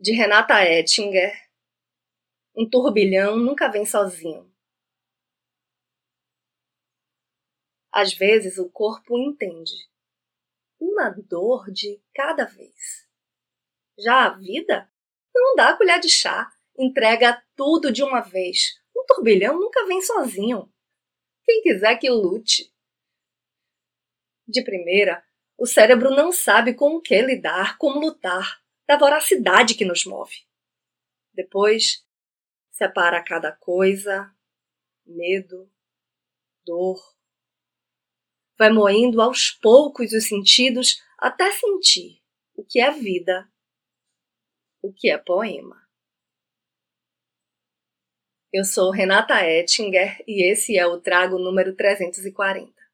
de Renata Ettinger. Um turbilhão nunca vem sozinho. Às vezes o corpo entende. Uma dor de cada vez. Já a vida não dá colher de chá, entrega tudo de uma vez. Um turbilhão nunca vem sozinho. Quem quiser que lute. De primeira, o cérebro não sabe com o que lidar, como lutar da voracidade que nos move. Depois, separa cada coisa, medo, dor. Vai moendo aos poucos os sentidos até sentir o que é vida, o que é poema. Eu sou Renata Ettinger e esse é o Trago número 340.